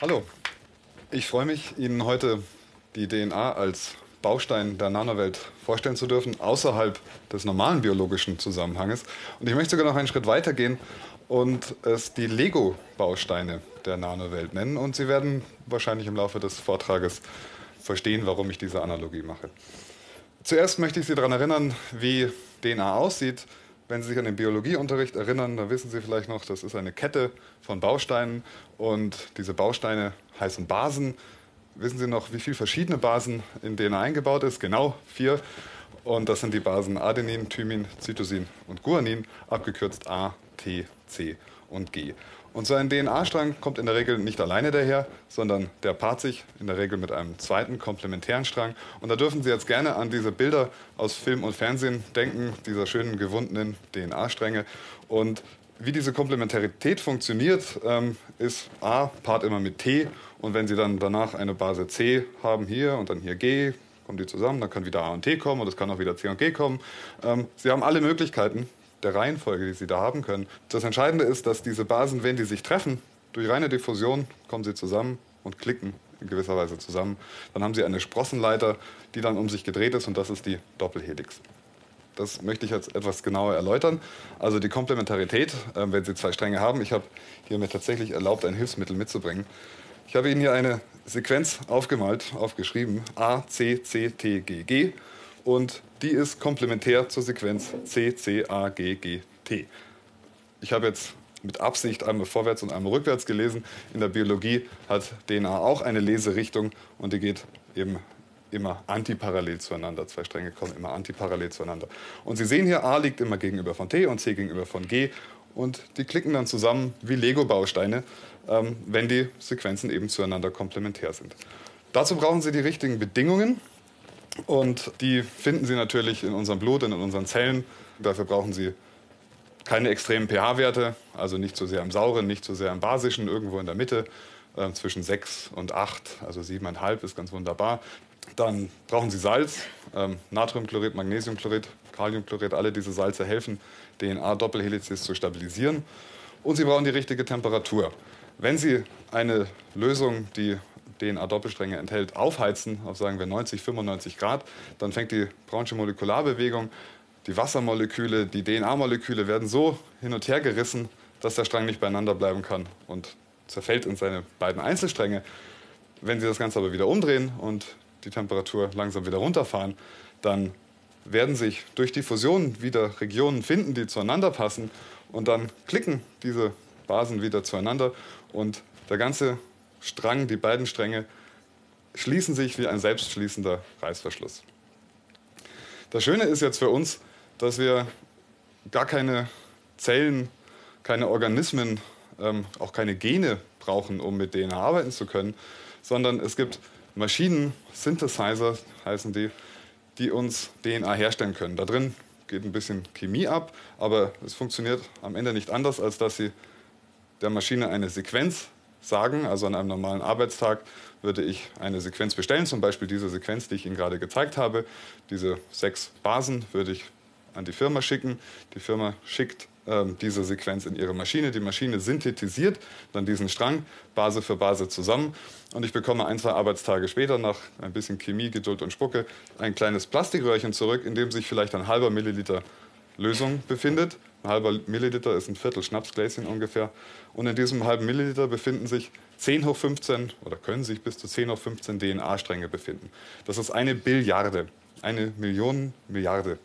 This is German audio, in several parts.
Hallo, ich freue mich, Ihnen heute die DNA als Baustein der Nanowelt vorstellen zu dürfen, außerhalb des normalen biologischen Zusammenhanges. Und ich möchte sogar noch einen Schritt weiter gehen und es die Lego-Bausteine der Nanowelt nennen. Und Sie werden wahrscheinlich im Laufe des Vortrages verstehen, warum ich diese Analogie mache. Zuerst möchte ich Sie daran erinnern, wie DNA aussieht. Wenn Sie sich an den Biologieunterricht erinnern, dann wissen Sie vielleicht noch, das ist eine Kette von Bausteinen und diese Bausteine heißen Basen. Wissen Sie noch, wie viele verschiedene Basen in DNA eingebaut ist? Genau vier. Und das sind die Basen Adenin, Thymin, Cytosin und Guanin, abgekürzt A, T, C und G. Und so ein DNA-Strang kommt in der Regel nicht alleine daher, sondern der paart sich in der Regel mit einem zweiten komplementären Strang. Und da dürfen Sie jetzt gerne an diese Bilder aus Film und Fernsehen denken, dieser schönen gewundenen DNA-Stränge. Und wie diese Komplementarität funktioniert, ähm, ist A paart immer mit T und wenn Sie dann danach eine Base C haben hier und dann hier G, kommen die zusammen, dann kann wieder A und T kommen und es kann auch wieder C und G kommen. Ähm, Sie haben alle Möglichkeiten, der Reihenfolge, die Sie da haben können. Das Entscheidende ist, dass diese Basen, wenn die sich treffen, durch reine Diffusion kommen sie zusammen und klicken in gewisser Weise zusammen. Dann haben Sie eine Sprossenleiter, die dann um sich gedreht ist und das ist die Doppelhelix. Das möchte ich jetzt etwas genauer erläutern. Also die Komplementarität, äh, wenn Sie zwei Stränge haben. Ich habe hier mir tatsächlich erlaubt, ein Hilfsmittel mitzubringen. Ich habe Ihnen hier eine Sequenz aufgemalt, aufgeschrieben, A, C, C, T, G, G und die ist komplementär zur Sequenz C, C, A, G, G, T. Ich habe jetzt mit Absicht einmal vorwärts und einmal rückwärts gelesen. In der Biologie hat DNA auch eine Leserichtung und die geht eben immer antiparallel zueinander. Zwei Stränge kommen immer antiparallel zueinander. Und Sie sehen hier, A liegt immer gegenüber von T und C gegenüber von G. Und die klicken dann zusammen wie Lego-Bausteine, ähm, wenn die Sequenzen eben zueinander komplementär sind. Dazu brauchen Sie die richtigen Bedingungen. Und die finden Sie natürlich in unserem Blut und in unseren Zellen. Dafür brauchen Sie keine extremen pH-Werte, also nicht zu sehr im sauren, nicht zu sehr im basischen, irgendwo in der Mitte, äh, zwischen 6 und 8, also 7,5 ist ganz wunderbar. Dann brauchen Sie Salz, ähm, Natriumchlorid, Magnesiumchlorid, Kaliumchlorid, alle diese Salze helfen, DNA-Doppelhelices zu stabilisieren. Und Sie brauchen die richtige Temperatur. Wenn Sie eine Lösung, die DNA-Doppelstränge enthält, aufheizen auf sagen wir 90, 95 Grad, dann fängt die Brownsche Molekularbewegung, die Wassermoleküle, die DNA-Moleküle werden so hin und her gerissen, dass der Strang nicht beieinander bleiben kann und zerfällt in seine beiden Einzelstränge. Wenn Sie das Ganze aber wieder umdrehen und die Temperatur langsam wieder runterfahren, dann werden sich durch die Fusion wieder Regionen finden, die zueinander passen und dann klicken diese Basen wieder zueinander und der ganze Strang, die beiden Stränge, schließen sich wie ein selbstschließender Reißverschluss. Das Schöne ist jetzt für uns, dass wir gar keine Zellen, keine Organismen, ähm, auch keine Gene brauchen, um mit DNA arbeiten zu können, sondern es gibt Maschinen, Synthesizer heißen die, die uns DNA herstellen können. Da drin geht ein bisschen Chemie ab, aber es funktioniert am Ende nicht anders, als dass sie der Maschine eine Sequenz sagen. Also an einem normalen Arbeitstag würde ich eine Sequenz bestellen, zum Beispiel diese Sequenz, die ich Ihnen gerade gezeigt habe. Diese sechs Basen würde ich an die Firma schicken. Die Firma schickt ähm, diese Sequenz in ihre Maschine. Die Maschine synthetisiert dann diesen Strang Base für Base zusammen und ich bekomme ein, zwei Arbeitstage später nach ein bisschen Chemie, Geduld und Spucke ein kleines Plastikröhrchen zurück, in dem sich vielleicht ein halber Milliliter Lösung befindet. Ein halber Milliliter ist ein Viertel Schnapsgläschen ungefähr. Und in diesem halben Milliliter befinden sich 10 hoch 15 oder können sich bis zu 10 hoch 15 DNA-Stränge befinden. Das ist eine Billiarde, eine Million Milliarde.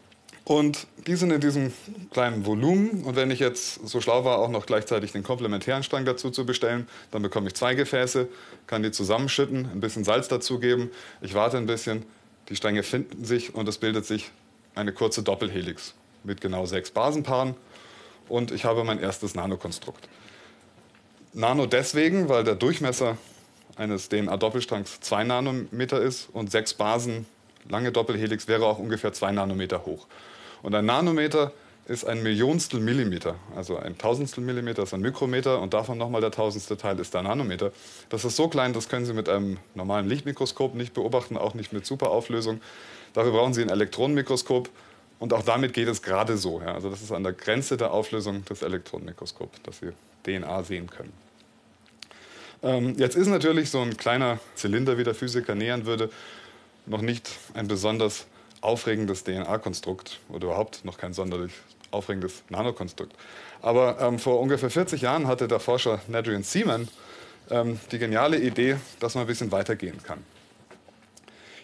Und die sind in diesem kleinen Volumen. Und wenn ich jetzt so schlau war, auch noch gleichzeitig den komplementären Strang dazu zu bestellen, dann bekomme ich zwei Gefäße, kann die zusammenschütten, ein bisschen Salz dazugeben. Ich warte ein bisschen, die Stränge finden sich und es bildet sich eine kurze Doppelhelix mit genau sechs Basenpaaren und ich habe mein erstes Nanokonstrukt. Nano deswegen, weil der Durchmesser eines DNA-Doppelstrangs 2 Nanometer ist und sechs Basen, lange Doppelhelix wäre auch ungefähr 2 Nanometer hoch. Und ein Nanometer ist ein Millionstel Millimeter, also ein Tausendstel Millimeter ist ein Mikrometer und davon nochmal der tausendste Teil ist der Nanometer. Das ist so klein, das können Sie mit einem normalen Lichtmikroskop nicht beobachten, auch nicht mit Superauflösung. Dafür brauchen Sie ein Elektronenmikroskop und auch damit geht es gerade so. Ja. Also das ist an der Grenze der Auflösung des Elektronenmikroskops, dass Sie DNA sehen können. Ähm, jetzt ist natürlich so ein kleiner Zylinder, wie der Physiker nähern würde, noch nicht ein besonders aufregendes DNA-Konstrukt oder überhaupt noch kein sonderlich aufregendes Nanokonstrukt. Aber ähm, vor ungefähr 40 Jahren hatte der Forscher Nadrian Seaman ähm, die geniale Idee, dass man ein bisschen weitergehen kann.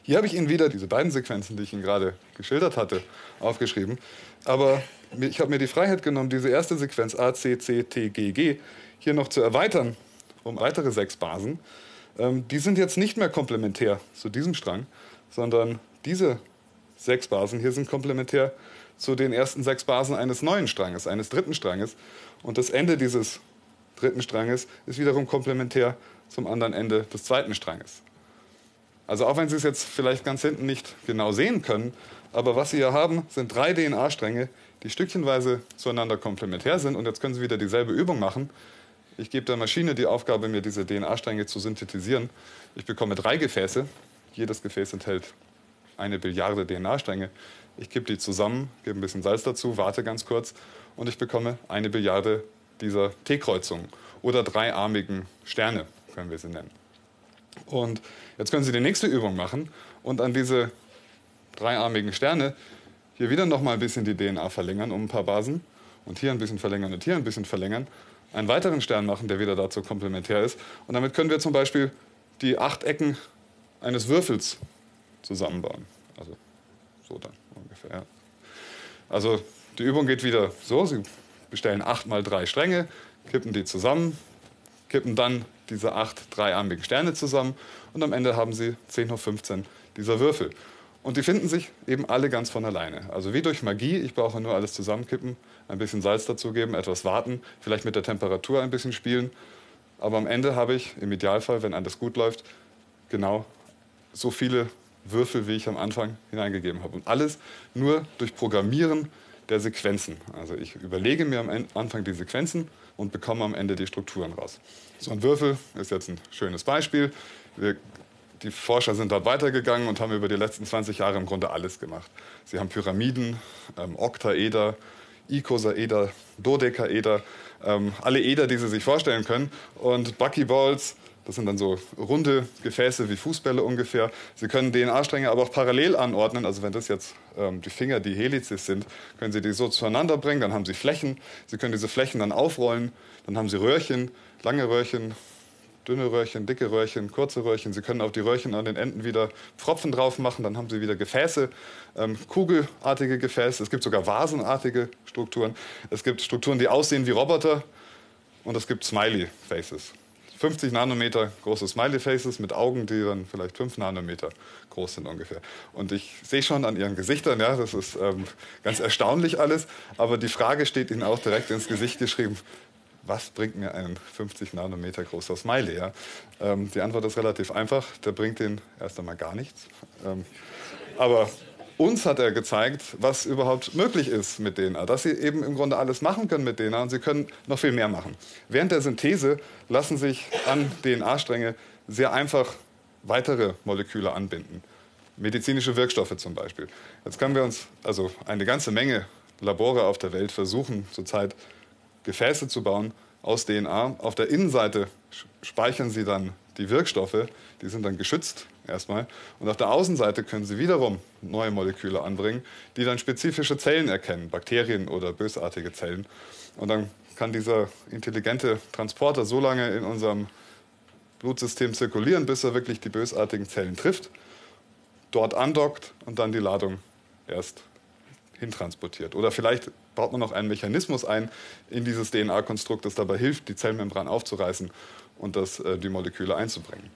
Hier habe ich Ihnen wieder diese beiden Sequenzen, die ich Ihnen gerade geschildert hatte, aufgeschrieben. Aber ich habe mir die Freiheit genommen, diese erste Sequenz A, C, C, T, G, G hier noch zu erweitern um weitere sechs Basen. Ähm, die sind jetzt nicht mehr komplementär zu diesem Strang, sondern diese sechs Basen hier sind komplementär zu den ersten sechs Basen eines neuen Stranges, eines dritten Stranges. Und das Ende dieses dritten Stranges ist wiederum komplementär zum anderen Ende des zweiten Stranges. Also auch wenn Sie es jetzt vielleicht ganz hinten nicht genau sehen können, aber was Sie hier haben, sind drei DNA-Stränge, die stückchenweise zueinander komplementär sind. Und jetzt können Sie wieder dieselbe Übung machen. Ich gebe der Maschine die Aufgabe, mir diese DNA-Stränge zu synthetisieren. Ich bekomme drei Gefäße. Jedes Gefäß enthält eine Billiarde DNA-Stränge. Ich kippe die zusammen, gebe ein bisschen Salz dazu, warte ganz kurz und ich bekomme eine Billiarde dieser T-Kreuzungen oder dreiarmigen Sterne, können wir sie nennen. Und jetzt können Sie die nächste Übung machen und an diese dreiarmigen Sterne hier wieder noch mal ein bisschen die DNA verlängern um ein paar Basen und hier ein bisschen verlängern und hier ein bisschen verlängern einen weiteren Stern machen, der wieder dazu komplementär ist. Und damit können wir zum Beispiel die acht Ecken eines Würfels zusammenbauen. Also so dann ungefähr. Also die Übung geht wieder so, Sie bestellen acht mal drei Stränge, kippen die zusammen, kippen dann diese acht dreiarmigen Sterne zusammen und am Ende haben Sie 10 hoch 15 dieser Würfel. Und die finden sich eben alle ganz von alleine. Also wie durch Magie, ich brauche nur alles zusammenkippen, ein bisschen Salz dazugeben, etwas warten, vielleicht mit der Temperatur ein bisschen spielen. Aber am Ende habe ich im Idealfall, wenn alles gut läuft, genau so viele Würfel, wie ich am Anfang hineingegeben habe. Und alles nur durch Programmieren der Sequenzen. Also ich überlege mir am Anfang die Sequenzen und bekomme am Ende die Strukturen raus. So ein Würfel ist jetzt ein schönes Beispiel. Wir die Forscher sind dort weitergegangen und haben über die letzten 20 Jahre im Grunde alles gemacht. Sie haben Pyramiden, ähm, Oktaeder, Icosaeder, Dodekaeder, ähm, alle Eder, die Sie sich vorstellen können. Und Buckyballs, das sind dann so runde Gefäße wie Fußbälle ungefähr. Sie können DNA-Stränge aber auch parallel anordnen. Also wenn das jetzt ähm, die Finger, die Helices sind, können Sie die so zueinander bringen. Dann haben Sie Flächen. Sie können diese Flächen dann aufrollen. Dann haben Sie Röhrchen, lange Röhrchen, dünne Röhrchen, dicke Röhrchen, kurze Röhrchen. Sie können auf die Röhrchen an den Enden wieder Pfropfen drauf machen, dann haben Sie wieder Gefäße, ähm, kugelartige Gefäße. Es gibt sogar vasenartige Strukturen. Es gibt Strukturen, die aussehen wie Roboter und es gibt Smiley Faces. 50 Nanometer große Smiley Faces mit Augen, die dann vielleicht 5 Nanometer groß sind ungefähr. Und ich sehe schon an ihren Gesichtern, ja, das ist ähm, ganz erstaunlich alles, aber die Frage steht ihnen auch direkt ins Gesicht geschrieben, was bringt mir ein 50 Nanometer großer Smiley? Ja? Ähm, die Antwort ist relativ einfach, der bringt den erst einmal gar nichts. Ähm, aber uns hat er gezeigt, was überhaupt möglich ist mit DNA, dass sie eben im Grunde alles machen können mit DNA und sie können noch viel mehr machen. Während der Synthese lassen sich an DNA-Stränge sehr einfach weitere Moleküle anbinden. Medizinische Wirkstoffe zum Beispiel. Jetzt können wir uns also eine ganze Menge Labore auf der Welt versuchen zurzeit Gefäße zu bauen aus DNA. Auf der Innenseite speichern sie dann die Wirkstoffe, die sind dann geschützt erstmal. Und auf der Außenseite können sie wiederum neue Moleküle anbringen, die dann spezifische Zellen erkennen, Bakterien oder bösartige Zellen. Und dann kann dieser intelligente Transporter so lange in unserem Blutsystem zirkulieren, bis er wirklich die bösartigen Zellen trifft, dort andockt und dann die Ladung erst hintransportiert. Oder vielleicht baut man noch einen Mechanismus ein in dieses DNA-Konstrukt, das dabei hilft, die Zellmembran aufzureißen und das, äh, die Moleküle einzubringen.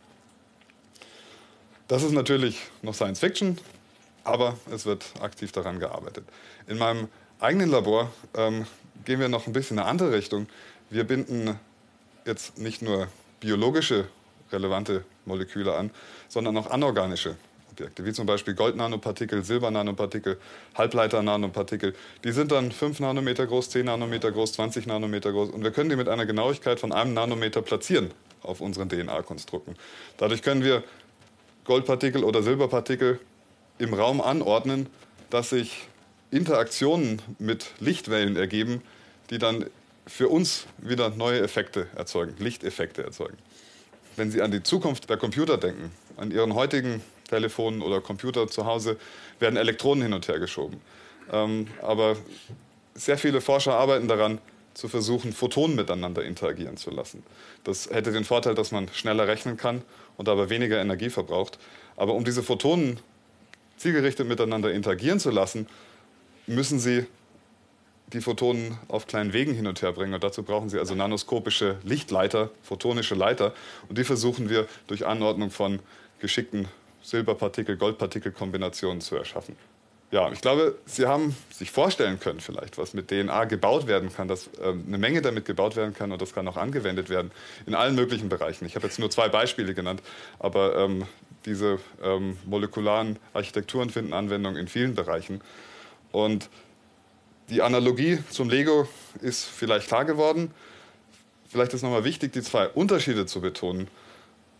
Das ist natürlich noch Science Fiction, aber es wird aktiv daran gearbeitet. In meinem eigenen Labor ähm, gehen wir noch ein bisschen in eine andere Richtung. Wir binden jetzt nicht nur biologische relevante Moleküle an, sondern auch anorganische Objekte, wie zum Beispiel Goldnanopartikel, Silbernanopartikel, Halbleiter-Nanopartikel. Die sind dann 5 Nanometer groß, 10 Nanometer groß, 20 Nanometer groß und wir können die mit einer Genauigkeit von einem Nanometer platzieren auf unseren DNA-Konstrukten. Dadurch können wir Goldpartikel oder Silberpartikel im Raum anordnen, dass sich Interaktionen mit Lichtwellen ergeben, die dann für uns wieder neue Effekte erzeugen, Lichteffekte erzeugen. wenn Sie an die Zukunft der Computer denken, an Ihren heutigen Telefonen oder Computer zu Hause, werden Elektronen hin und her geschoben. Ähm, aber sehr viele Forscher arbeiten daran, zu versuchen, Photonen miteinander interagieren zu lassen. Das hätte den Vorteil, dass man schneller rechnen kann und aber weniger Energie verbraucht. Aber um diese Photonen zielgerichtet miteinander interagieren zu lassen, müssen sie die Photonen auf kleinen Wegen hin und her bringen. Und dazu brauchen sie also nanoskopische Lichtleiter, photonische Leiter. Und die versuchen wir durch Anordnung von geschickten Silberpartikel-Goldpartikel-Kombinationen zu erschaffen. Ja, ich glaube, Sie haben sich vorstellen können vielleicht, was mit DNA gebaut werden kann, dass ähm, eine Menge damit gebaut werden kann und das kann auch angewendet werden in allen möglichen Bereichen. Ich habe jetzt nur zwei Beispiele genannt, aber ähm, diese ähm, molekularen Architekturen finden Anwendung in vielen Bereichen. Und die Analogie zum Lego ist vielleicht klar geworden. Vielleicht ist nochmal wichtig, die zwei Unterschiede zu betonen.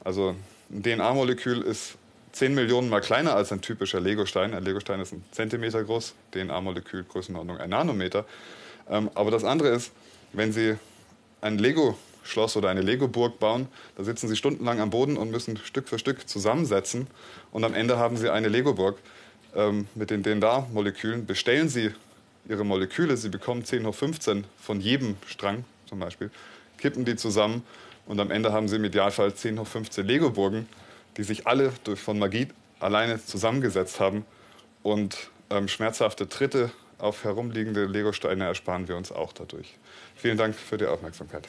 Also ein DNA-Molekül ist 10 Millionen mal kleiner als ein typischer Legostein. Ein Legostein ist ein Zentimeter groß, DNA-Molekül Größenordnung ein Nanometer. Ähm, aber das andere ist, wenn Sie ein Lego-Schloss oder eine Lego-Burg bauen, da sitzen Sie stundenlang am Boden und müssen Stück für Stück zusammensetzen. Und am Ende haben Sie eine Lego-Burg ähm, mit den DNA-Molekülen. Bestellen Sie Ihre Moleküle, Sie bekommen 10 hoch 15 von jedem Strang zum Beispiel, kippen die zusammen und am Ende haben Sie im Idealfall 10 hoch 15 Lego-Burgen die sich alle durch, von Magie alleine zusammengesetzt haben. Und ähm, schmerzhafte Tritte auf herumliegende Legosteine ersparen wir uns auch dadurch. Vielen Dank für die Aufmerksamkeit.